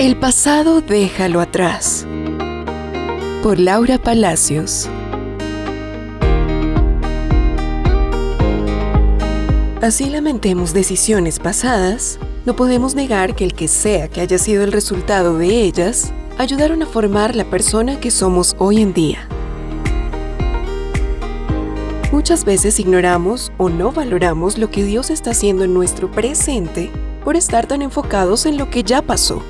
El pasado déjalo atrás. Por Laura Palacios. Así lamentemos decisiones pasadas, no podemos negar que el que sea que haya sido el resultado de ellas, ayudaron a formar la persona que somos hoy en día. Muchas veces ignoramos o no valoramos lo que Dios está haciendo en nuestro presente por estar tan enfocados en lo que ya pasó.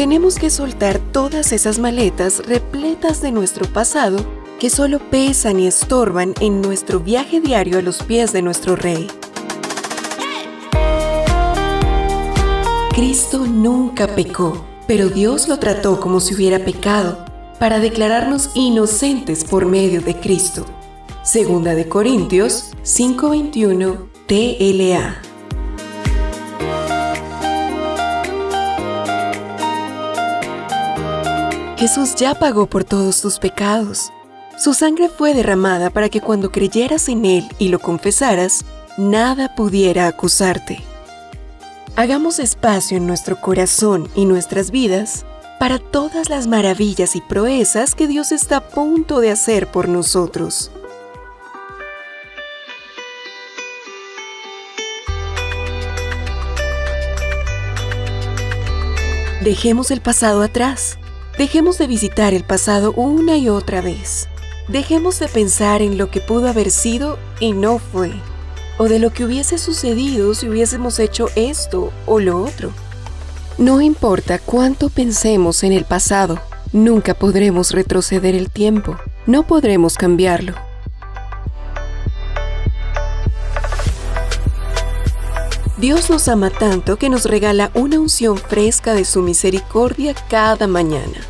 Tenemos que soltar todas esas maletas repletas de nuestro pasado que solo pesan y estorban en nuestro viaje diario a los pies de nuestro Rey. Cristo nunca pecó, pero Dios lo trató como si hubiera pecado, para declararnos inocentes por medio de Cristo. Segunda de Corintios 5:21 TLA. Jesús ya pagó por todos tus pecados. Su sangre fue derramada para que cuando creyeras en Él y lo confesaras, nada pudiera acusarte. Hagamos espacio en nuestro corazón y nuestras vidas para todas las maravillas y proezas que Dios está a punto de hacer por nosotros. Dejemos el pasado atrás. Dejemos de visitar el pasado una y otra vez. Dejemos de pensar en lo que pudo haber sido y no fue o de lo que hubiese sucedido si hubiésemos hecho esto o lo otro. No importa cuánto pensemos en el pasado, nunca podremos retroceder el tiempo, no podremos cambiarlo. Dios nos ama tanto que nos regala una unción fresca de su misericordia cada mañana.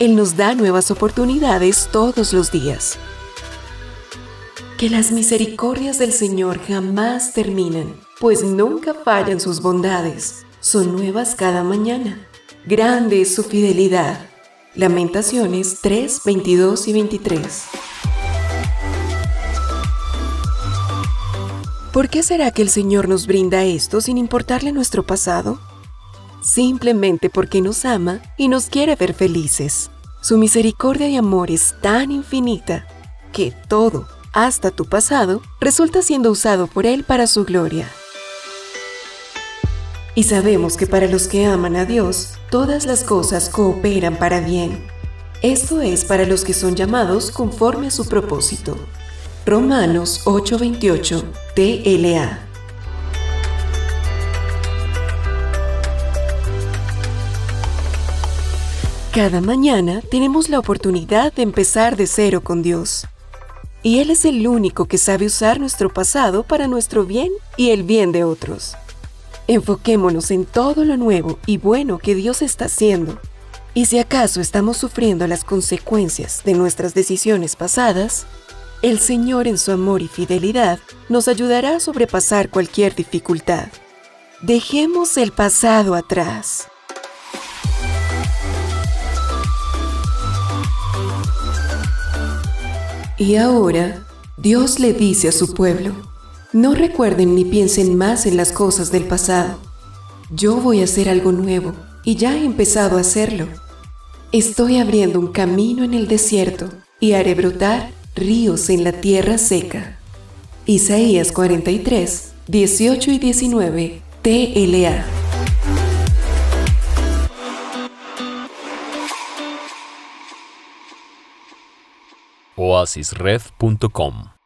Él nos da nuevas oportunidades todos los días. Que las misericordias del Señor jamás terminan, pues nunca fallan sus bondades. Son nuevas cada mañana. Grande es su fidelidad. Lamentaciones 3, 22 y 23. ¿Por qué será que el Señor nos brinda esto sin importarle nuestro pasado? Simplemente porque nos ama y nos quiere ver felices. Su misericordia y amor es tan infinita que todo, hasta tu pasado, resulta siendo usado por Él para su gloria. Y sabemos que para los que aman a Dios, todas las cosas cooperan para bien. Esto es para los que son llamados conforme a su propósito. Romanos 8:28 TLA Cada mañana tenemos la oportunidad de empezar de cero con Dios y Él es el único que sabe usar nuestro pasado para nuestro bien y el bien de otros. Enfoquémonos en todo lo nuevo y bueno que Dios está haciendo. Y si acaso estamos sufriendo las consecuencias de nuestras decisiones pasadas, el Señor en su amor y fidelidad nos ayudará a sobrepasar cualquier dificultad. Dejemos el pasado atrás. Y ahora, Dios le dice a su pueblo, no recuerden ni piensen más en las cosas del pasado. Yo voy a hacer algo nuevo y ya he empezado a hacerlo. Estoy abriendo un camino en el desierto y haré brotar ríos en la tierra seca. Isaías 43, 18 y 19, TLA. oasisred.com